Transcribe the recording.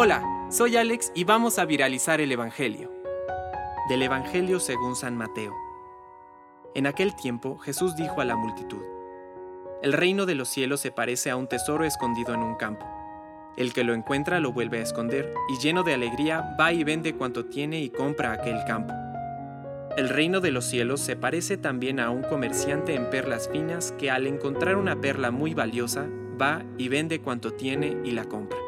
Hola, soy Alex y vamos a viralizar el Evangelio. Del Evangelio según San Mateo. En aquel tiempo Jesús dijo a la multitud, El reino de los cielos se parece a un tesoro escondido en un campo. El que lo encuentra lo vuelve a esconder y lleno de alegría va y vende cuanto tiene y compra aquel campo. El reino de los cielos se parece también a un comerciante en perlas finas que al encontrar una perla muy valiosa va y vende cuanto tiene y la compra.